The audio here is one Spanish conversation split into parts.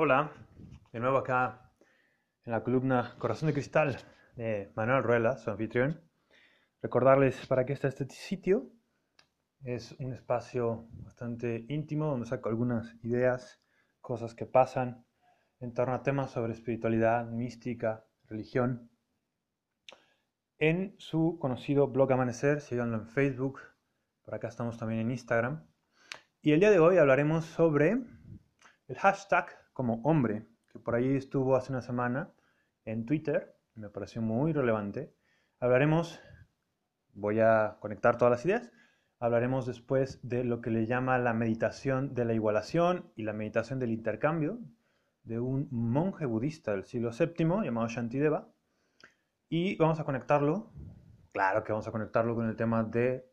Hola, de nuevo acá en la columna Corazón de Cristal de Manuel Ruela, su anfitrión. Recordarles para qué está este sitio. Es un espacio bastante íntimo donde saco algunas ideas, cosas que pasan en torno a temas sobre espiritualidad, mística, religión. En su conocido blog Amanecer, síganlo en Facebook, por acá estamos también en Instagram. Y el día de hoy hablaremos sobre el hashtag como hombre, que por ahí estuvo hace una semana en Twitter, me pareció muy relevante. Hablaremos, voy a conectar todas las ideas, hablaremos después de lo que le llama la meditación de la igualación y la meditación del intercambio de un monje budista del siglo VII llamado Shantideva. Y vamos a conectarlo, claro que vamos a conectarlo con el tema de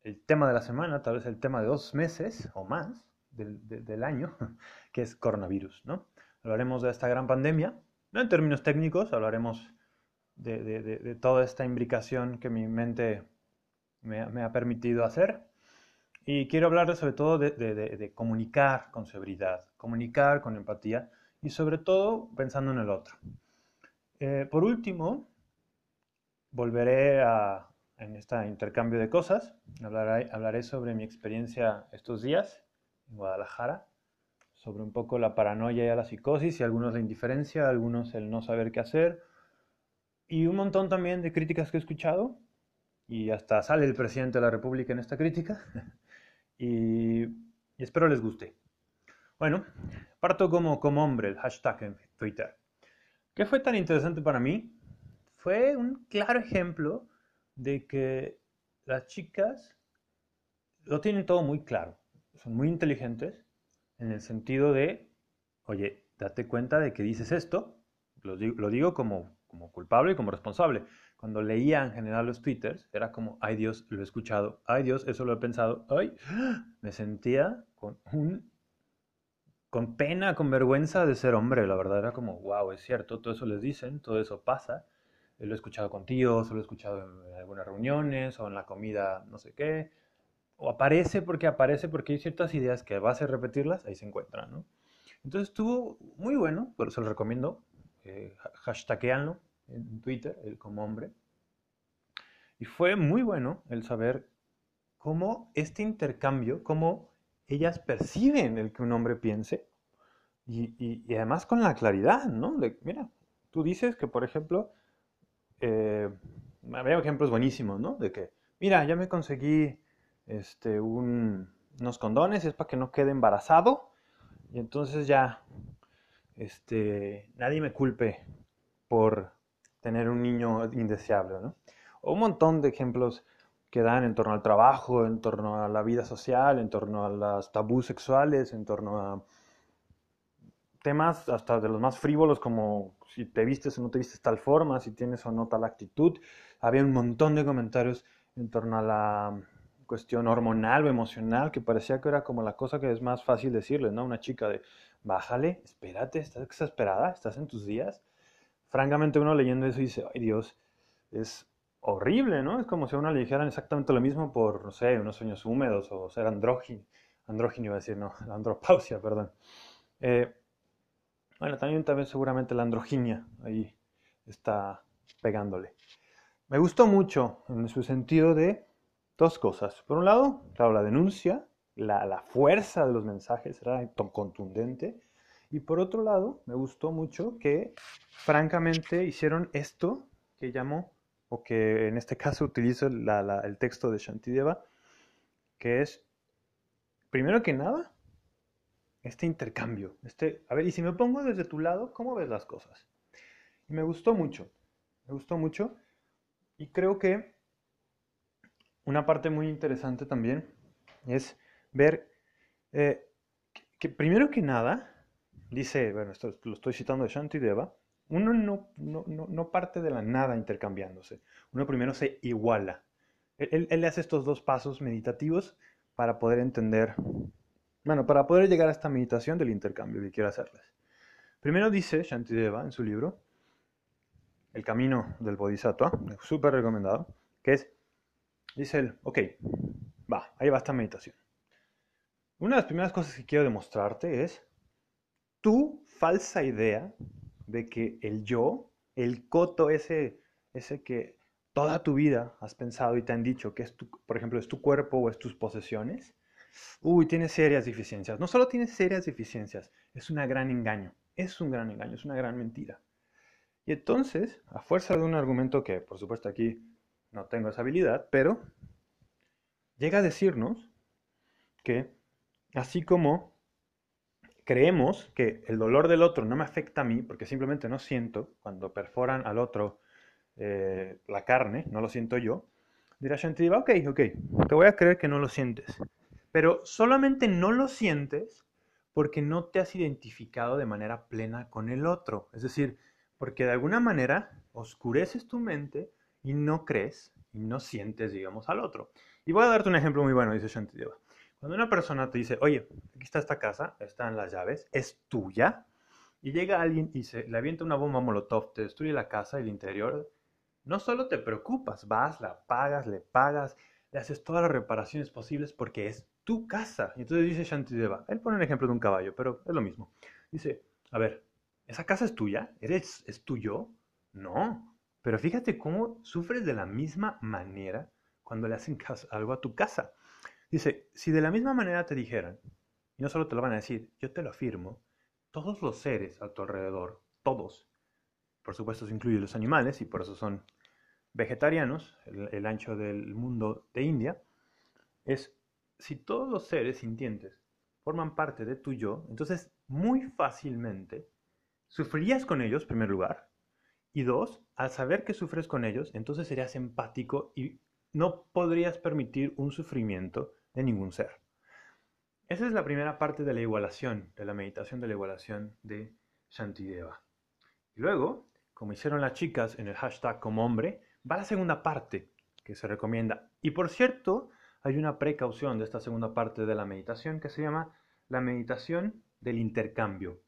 el tema de la semana, tal vez el tema de dos meses o más, del, año, que es coronavirus, ¿no? Hablaremos de esta gran pandemia, no en términos técnicos, hablaremos de, toda esta imbricación que mi mente me, ha permitido hacer. Y quiero hablar sobre todo de, comunicar con seguridad, comunicar con empatía y sobre todo pensando en el otro. Eh, por último, volveré a, en este intercambio de cosas, hablaré, hablaré sobre mi experiencia estos días en Guadalajara, sobre un poco la paranoia y la psicosis, y algunos la indiferencia, algunos el no saber qué hacer, y un montón también de críticas que he escuchado, y hasta sale el presidente de la República en esta crítica, y, espero les guste. Bueno, parto como, como hombre, el hashtag en Twitter. ¿Qué fue tan interesante para mí? Fue un claro ejemplo de que las chicas lo tienen todo muy claro son muy inteligentes en el sentido de, oye, date cuenta de que dices esto, lo digo, como, como culpable y como responsable. Cuando leía en general los twitters, era como, ay Dios, lo he escuchado, ay Dios, eso lo he pensado, ay, me sentía con un con pena, con vergüenza de ser hombre, la verdad era como, wow, es cierto, todo eso les dicen, todo eso pasa, lo he escuchado contigo, lo he escuchado en algunas reuniones o en la comida, no sé qué, o aparece porque aparece porque hay ciertas ideas que vas a repetirlas, ahí se encuentran, ¿no? Entonces estuvo muy bueno, pero se lo recomiendo, eh, hashtagueanlo en Twitter, el como hombre. Y fue muy bueno el saber cómo este intercambio, cómo ellas perciben el que un hombre piense, y, además con la claridad, ¿no? mira, tú dices que, por ejemplo, eh, había ejemplos buenísimos, ¿no? De que, mira, ya me conseguí este, unos condones, es para que no quede embarazado. Y entonces ya, este, nadie me culpe por tener un niño indeseable, ¿no? O un montón de ejemplos que dan en torno al trabajo, en torno a la vida social, en torno a los tabús sexuales, en torno a temas hasta de los más frívolos como si te vistes o no te vistes tal forma, si tienes o no tal actitud. Había un montón de comentarios en torno a la cuestión hormonal o emocional que parecía que era como la cosa que es más fácil decirle, ¿no? Una chica de, bájale, espérate, estás exasperada, estás en tus días. Francamente uno leyendo eso dice, ay Dios, es horrible, ¿no? Es como si a uno le dijeran exactamente lo mismo por, no sé, unos sueños húmedos o ser andrógino, andrógino iba a decir, no, la andropausia, perdón. Eh, bueno, también, también seguramente la androginia ahí está pegándole. Me gustó mucho en su sentido de dos cosas. Por un lado, claro, la denuncia, la, fuerza de los mensajes era contundente. Y por otro lado, me gustó mucho que francamente hicieron esto que llamo, o que en este caso utilizo el texto de Shantideva, que es, primero que nada, este intercambio. Este, a ver, y si me pongo desde tu lado, ¿cómo ves las cosas? Y me gustó mucho, me gustó mucho. Y creo que una parte muy interesante también es ver eh, que, primero que nada, dice, bueno, lo estoy citando de Shantideva, uno no, no, parte de la nada intercambiándose, uno primero se iguala. Él, él, hace estos dos pasos meditativos para poder entender, bueno, para poder llegar a esta meditación del intercambio que quiero hacerles. Primero dice Shantideva en su libro, El camino del Bodhisattva, súper recomendado, que es Dice él, ok, va, ahí va esta meditación. Una de las primeras cosas que quiero demostrarte es tu falsa idea de que el yo, el coto ese, ese que toda tu vida has pensado y te han dicho que es tu, por ejemplo, es tu cuerpo o es tus posesiones, uy, tiene serias deficiencias. No solo tiene serias deficiencias, es un gran engaño, es un gran engaño, es una gran mentira. Y entonces, a fuerza de un argumento que, por supuesto, aquí no tengo esa habilidad, pero llega a decirnos que así como creemos que el dolor del otro no me afecta a mí, porque simplemente no siento, cuando perforan al otro eh, la carne, no lo siento yo, dirá Shantiba, ok, ok, te voy a creer que no lo sientes. Pero solamente no lo sientes porque no te has identificado de manera plena con el otro. Es decir, porque de alguna manera oscureces tu mente y no crees y no sientes, digamos, al otro. Y voy a darte un ejemplo muy bueno, dice Shantideva. Cuando una persona te dice, oye, aquí está esta casa, están las llaves, es tuya, y llega alguien y se le avienta una bomba molotov, te destruye la casa y el interior, no solo te preocupas, vas, la pagas, le pagas, le haces todas las reparaciones posibles porque es tu casa. Y entonces dice Shantideva, él pone un ejemplo de un caballo, pero es lo mismo. Dice, a ver, ¿esa casa es tuya? ¿Eres, ¿Es tuyo? No. Pero fíjate cómo sufres de la misma manera cuando le hacen algo a tu casa. Dice, si de la misma manera te dijeran, y no solo te lo van a decir, yo te lo afirmo, todos los seres a tu alrededor, todos, por supuesto se incluyen los animales y por eso son vegetarianos, el, ancho del mundo de India, es si todos los seres sintientes forman parte de tu yo, entonces muy fácilmente sufrirías con ellos, en primer lugar, y dos, al saber que sufres con ellos, entonces serías empático y no podrías permitir un sufrimiento de ningún ser. Esa es la primera parte de la igualación, de la meditación de la igualación de Shantideva. Y luego, como hicieron las chicas en el hashtag como hombre, va la segunda parte que se recomienda. Y por cierto, hay una precaución de esta segunda parte de la meditación que se llama la meditación del intercambio.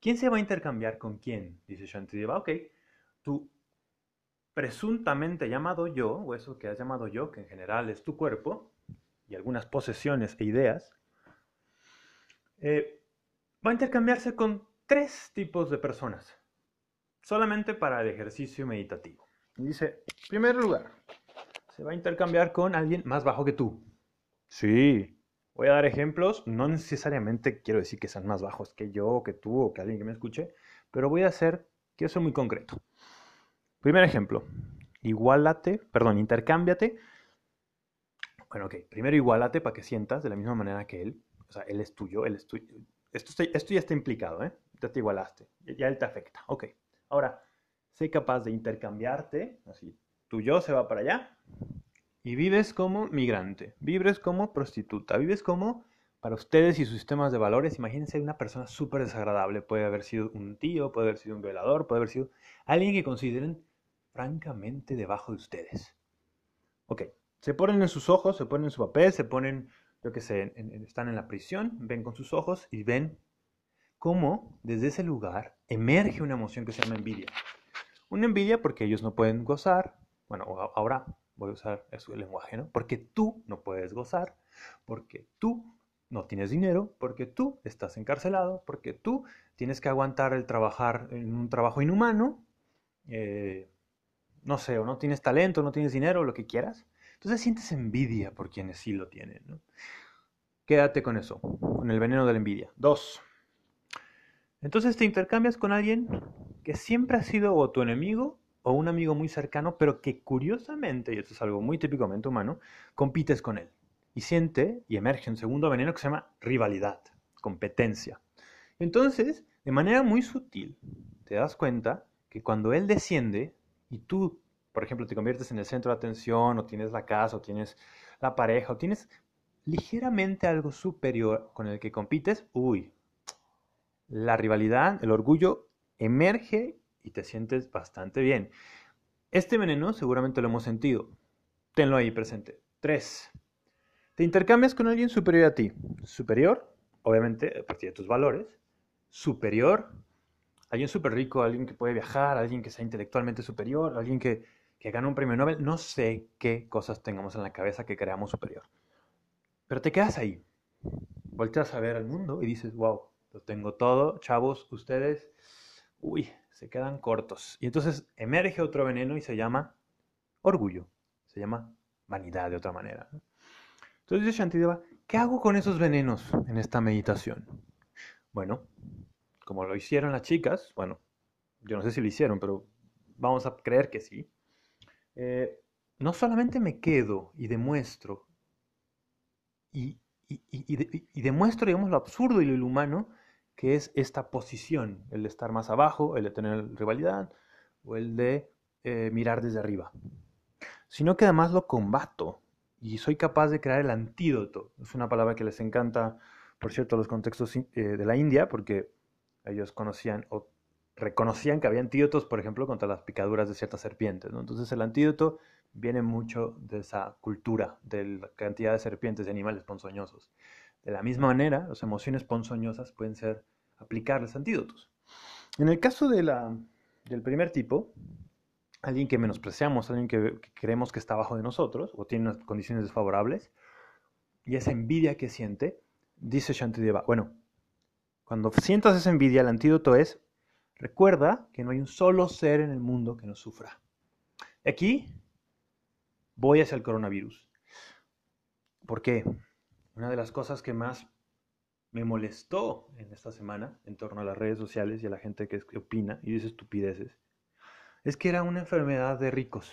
¿Quién se va a intercambiar con quién? Dice Shantideva. Ok, tu presuntamente llamado yo, o eso que has llamado yo, que en general es tu cuerpo, y algunas posesiones e ideas, eh, va a intercambiarse con tres tipos de personas, solamente para el ejercicio meditativo. dice, en primer lugar, se va a intercambiar con alguien más bajo que tú. Sí, voy a dar ejemplos, no necesariamente quiero decir que sean más bajos que yo, que tú o que alguien que me escuche, pero voy a hacer, quiero ser muy concreto. Primer ejemplo, igualate, perdón, intercámbiate bueno, ok, primero igualate para que sientas de la misma manera que él. O sea, él es tuyo, él es tuyo. Esto, esto ya está implicado, ¿eh? Ya te igualaste, ya él te afecta. Ok, ahora, sé capaz de intercambiarte, así, tu yo se va para allá y vives como migrante, vives como prostituta, vives como, para ustedes y sus sistemas de valores, imagínense una persona súper desagradable, puede haber sido un tío, puede haber sido un violador, puede haber sido alguien que consideren francamente debajo de ustedes. Ok, se ponen en sus ojos, se ponen en su papel, se ponen, yo qué sé, están en la prisión, ven con sus ojos y ven cómo desde ese lugar emerge una emoción que se llama envidia. Una envidia porque ellos no pueden gozar, bueno, ahora voy a usar el lenguaje, ¿no? Porque tú no puedes gozar, porque tú no tienes dinero, porque tú estás encarcelado, porque tú tienes que aguantar el trabajar en un trabajo inhumano, eh, no sé, o no tienes talento, no tienes dinero, lo que quieras. Entonces sientes envidia por quienes sí lo tienen. Quédate con eso, con el veneno de la envidia. Dos. Entonces te intercambias con alguien que siempre ha sido o tu enemigo o un amigo muy cercano, pero que curiosamente, y esto es algo muy típicamente humano, compites con él. Y siente y emerge un segundo veneno que se llama rivalidad, competencia. Entonces, de manera muy sutil, te das cuenta que cuando él desciende y tú por ejemplo, te conviertes en el centro de atención, o tienes la casa, o tienes la pareja, o tienes ligeramente algo superior con el que compites, uy, la rivalidad, el orgullo emerge y te sientes bastante bien. Este veneno seguramente lo hemos sentido. Tenlo ahí presente. Tres. Te intercambias con alguien superior a ti. Superior, obviamente, a partir de tus valores. Superior, alguien súper rico, alguien que puede viajar, alguien que sea intelectualmente superior, alguien que que gana un premio Nobel, no sé qué cosas tengamos en la cabeza que creamos superior. Pero te quedas ahí. Volteas a ver al mundo y dices, wow, lo tengo todo, chavos, ustedes, uy, se quedan cortos. Y entonces emerge otro veneno y se llama orgullo, se llama vanidad de otra manera. Entonces dice Shantideva, ¿qué hago con esos venenos en esta meditación? Bueno, como lo hicieron las chicas, bueno, yo no sé si lo hicieron, pero vamos a creer que sí. Eh, no solamente me quedo y demuestro y, demuestro, digamos, lo absurdo y lo inhumano que es esta posición, el de estar más abajo, el de tener rivalidad o el de eh, mirar desde arriba, sino que además lo combato y soy capaz de crear el antídoto. Es una palabra que les encanta, por cierto, los contextos eh, de la India, porque ellos conocían o reconocían que había antídotos, por ejemplo, contra las picaduras de ciertas serpientes. Entonces el antídoto viene mucho de esa cultura, de la cantidad de serpientes, de animales ponzoñosos. De la misma manera, las emociones ponzoñosas pueden ser aplicarles antídotos. En el caso de la, del primer tipo, alguien que menospreciamos, alguien que, creemos que está abajo de nosotros o tiene unas condiciones desfavorables, y esa envidia que siente, dice Shantideva, bueno, cuando sientas esa envidia, el antídoto es, recuerda que no hay un solo ser en el mundo que no sufra. Aquí voy hacia el coronavirus. ¿Por qué? Una de las cosas que más me molestó en esta semana en torno a las redes sociales y a la gente que opina y dice estupideces, es que era una enfermedad de ricos.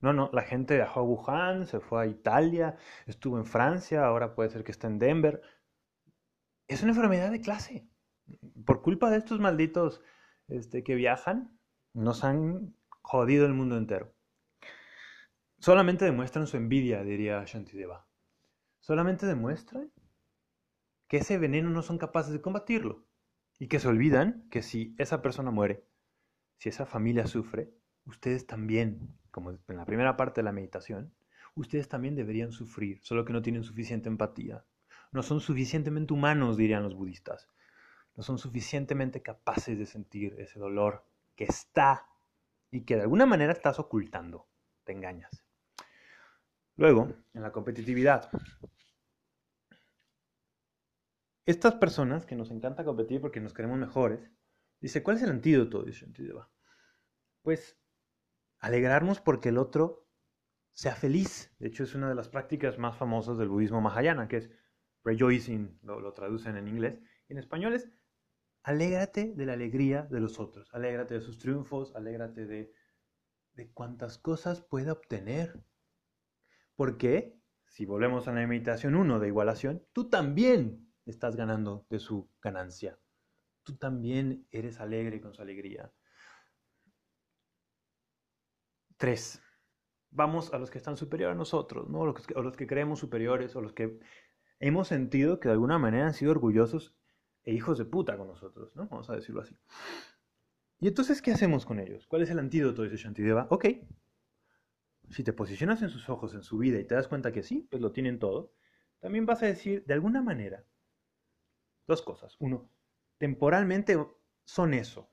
No, no, la gente viajó a Wuhan, se fue a Italia, estuvo en Francia, ahora puede ser que esté en Denver. Es una enfermedad de clase. Por culpa de estos malditos este, que viajan, nos han jodido el mundo entero. Solamente demuestran su envidia, diría Shantideva. Solamente demuestran que ese veneno no son capaces de combatirlo y que se olvidan que si esa persona muere, si esa familia sufre, ustedes también, como en la primera parte de la meditación, ustedes también deberían sufrir, solo que no tienen suficiente empatía. No son suficientemente humanos, dirían los budistas. No son suficientemente capaces de sentir ese dolor que está y que de alguna manera estás ocultando. Te engañas. Luego, en la competitividad. Estas personas que nos encanta competir porque nos queremos mejores, dice, ¿cuál es el antídoto? Dice Pues alegrarnos porque el otro sea feliz. De hecho, es una de las prácticas más famosas del budismo mahayana, que es rejoicing, lo, lo traducen en inglés. En español es alégrate de la alegría de los otros, alégrate de sus triunfos, alégrate de, de cuántas cosas pueda obtener. Porque, si volvemos a la meditación 1 de igualación, tú también estás ganando de su ganancia. Tú también eres alegre con su alegría. 3. Vamos a los que están superiores a nosotros, ¿no? que, los que creemos superiores, o los que hemos sentido que de alguna manera han sido orgullosos e hijos de puta con nosotros, ¿no? Vamos a decirlo así. Y entonces, ¿qué hacemos con ellos? ¿Cuál es el antídoto? Dice Shantideva. Ok, si te posicionas en sus ojos, en su vida, y te das cuenta que sí, pues lo tienen todo, también vas a decir, de alguna manera, dos cosas. Uno, temporalmente son eso,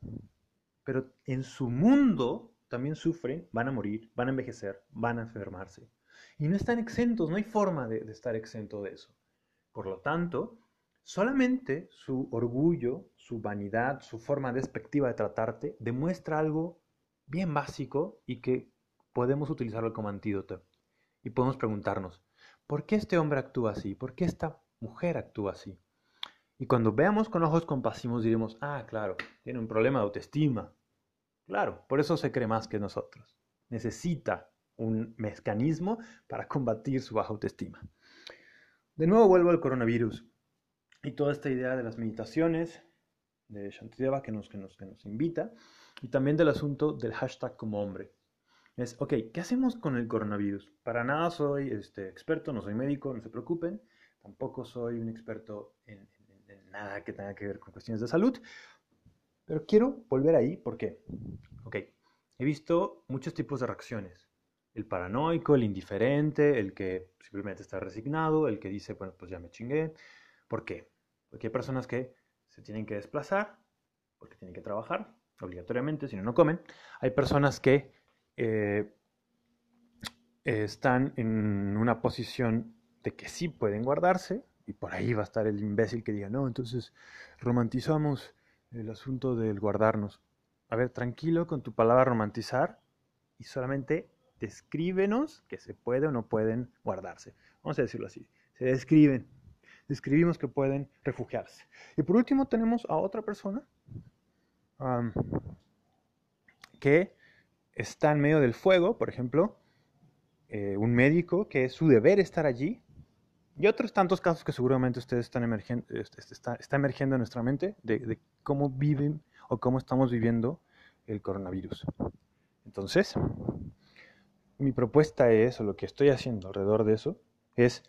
pero en su mundo también sufren, van a morir, van a envejecer, van a enfermarse. Y no están exentos, no hay forma de, de estar exento de eso. Por lo tanto, solamente su orgullo, su vanidad, su forma despectiva de tratarte demuestra algo bien básico y que podemos utilizarlo como antídoto. Y podemos preguntarnos, ¿por qué este hombre actúa así? ¿Por qué esta mujer actúa así? Y cuando veamos con ojos compasivos diremos, ah, claro, tiene un problema de autoestima. Claro, por eso se cree más que nosotros. Necesita un mecanismo para combatir su baja autoestima. De nuevo vuelvo al coronavirus y toda esta idea de las meditaciones de Shantideva que nos, que nos, que nos invita y también del asunto del hashtag como hombre es, ok, ¿qué hacemos con el coronavirus? Para nada soy este, experto, no soy médico, no se preocupen, tampoco soy un experto en, nada que tenga que ver con cuestiones de salud, pero quiero volver ahí, ¿por qué? Ok, he visto muchos tipos de reacciones. El paranoico, el indiferente, el que simplemente está resignado, el que dice, bueno, pues ya me chingué. ¿Por qué? Porque hay personas que se tienen que desplazar, porque tienen que trabajar obligatoriamente, si no, no comen. Hay personas que eh, están en una posición de que sí pueden guardarse, Y por ahí va a estar el imbécil que diga, no, entonces romantizamos el asunto del guardarnos. A ver, tranquilo con tu palabra romantizar y solamente descríbenos que se puede o no pueden guardarse. Vamos a decirlo así. Se describen. Describimos que pueden refugiarse. Y por último tenemos a otra persona que está en medio del fuego, por ejemplo, eh, un médico que es su deber estar allí, y otros tantos casos que seguramente ustedes están emergiendo, está, está emergiendo en nuestra mente de cómo viven o cómo estamos viviendo el coronavirus. Entonces, mi propuesta es, o lo que estoy haciendo alrededor de eso, es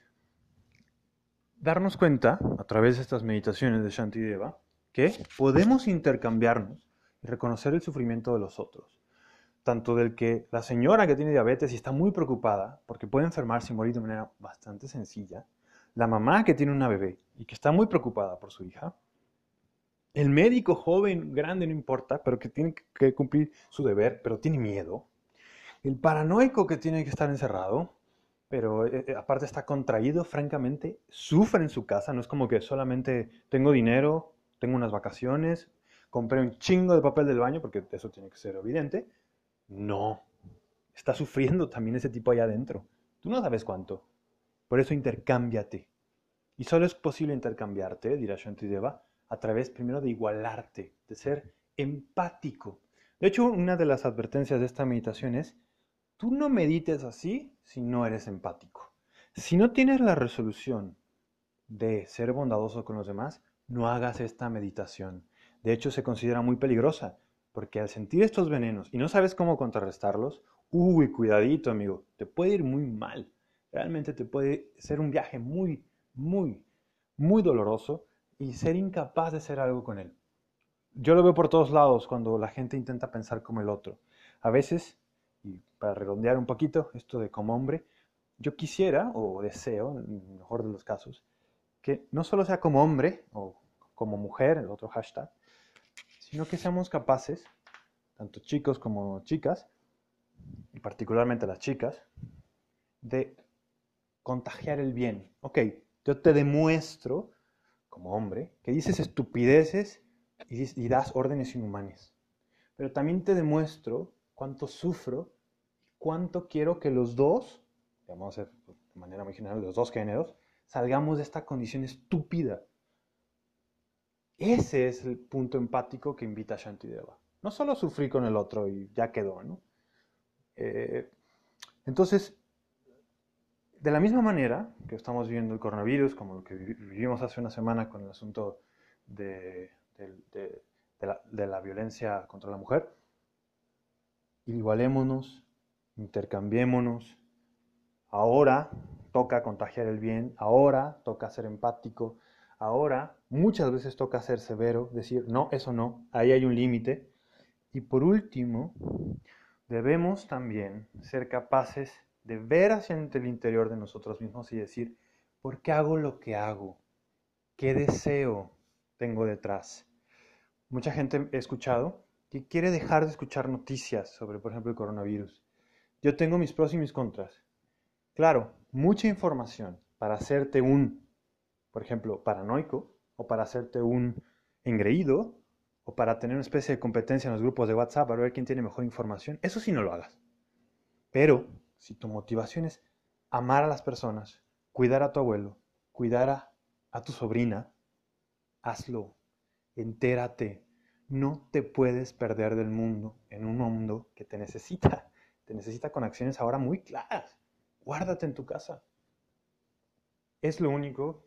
darnos cuenta, a través de estas meditaciones de Shantideva, que podemos intercambiarnos y reconocer el sufrimiento de los otros. Tanto del que la señora que tiene diabetes y está muy preocupada porque puede enfermarse y morir de manera bastante sencilla, la mamá que tiene una bebé y que está muy preocupada por su hija, el médico joven, grande, no importa, pero que tiene que cumplir su deber, pero tiene miedo, el paranoico que tiene que estar encerrado, pero eh, eh, aparte está contraído, francamente, sufre en su casa, no es como que solamente tengo dinero, tengo unas vacaciones, compré un chingo de papel del baño, porque eso tiene que ser evidente. No, está sufriendo también ese tipo allá adentro. Tú no sabes cuánto. Por eso intercámbiate. Y solo es posible intercambiarte, dirá Shantideva, a través primero de igualarte, de ser empático. De hecho, una de las advertencias de esta meditación es Tú no medites así si no eres empático. Si no tienes la resolución de ser bondadoso con los demás, no hagas esta meditación. De hecho, se considera muy peligrosa, porque al sentir estos venenos y no sabes cómo contrarrestarlos, uy, cuidadito, amigo, te puede ir muy mal. Realmente te puede ser un viaje muy, muy, muy doloroso y ser incapaz de hacer algo con él. Yo lo veo por todos lados cuando la gente intenta pensar como el otro. A veces y para redondear un poquito esto de como hombre, yo quisiera o deseo, en el mejor de los casos, que no solo sea como hombre o como mujer, el otro hashtag, sino que seamos capaces, tanto chicos como chicas, y particularmente las chicas, de contagiar el bien. Ok, yo te demuestro, como hombre, que dices estupideces y, y das órdenes inhumanas. Pero también te demuestro cuánto sufro cuánto quiero que los dos, vamos a de manera muy general, los dos géneros, salgamos de esta condición estúpida. Ese es el punto empático que invita a Shantideva. No solo sufrir con el otro y ya quedó, ¿no? Eh, entonces, de la misma manera que estamos viviendo el coronavirus, como lo que vivimos hace una semana con el asunto de la violencia contra la mujer, igualémonos, intercambiémonos. Ahora toca contagiar el bien, ahora toca ser empático, ahora muchas veces toca ser severo, decir, no, eso no, ahí hay un límite. Y por último, debemos también ser capaces de ver hacia el interior de nosotros mismos y decir, ¿por qué hago lo que hago? ¿Qué deseo tengo detrás? Mucha gente he escuchado que quiere dejar de escuchar noticias sobre, por ejemplo, el coronavirus. Yo tengo mis pros y mis contras. Claro, mucha información para hacerte un, por ejemplo, paranoico, o para hacerte un engreído, o para tener una especie de competencia en los grupos de WhatsApp para ver quién tiene mejor información. Eso sí no lo hagas. Pero si tu motivación es amar a las personas, cuidar a tu abuelo, cuidar a, a tu sobrina, hazlo. Entérate, no te puedes perder del mundo en un mundo que te necesita. Te necesita con acciones ahora muy claras. Guárdate en tu casa. Es lo único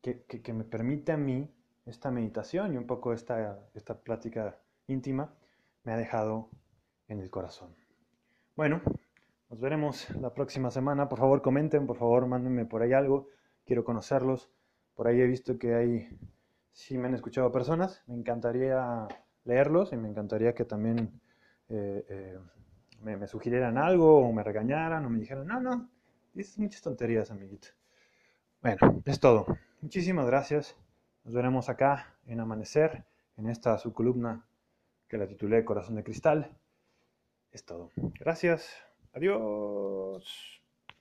que, me permite a mí esta meditación y un poco esta, esta plática íntima me ha dejado en el corazón. Bueno, nos veremos la próxima semana. Por favor, comenten, por favor, mándenme por ahí algo. Quiero conocerlos. Por ahí he visto que hay si me han escuchado personas, me encantaría leerlos y me encantaría que también eh, eh, me, sugirieran algo o me regañaran o me dijeran, no, no, dices muchas tonterías, amiguito. Bueno, es todo. Muchísimas gracias. Nos veremos acá en Amanecer, en esta subcolumna que la titulé Corazón de Cristal. Es todo. Gracias. Adiós.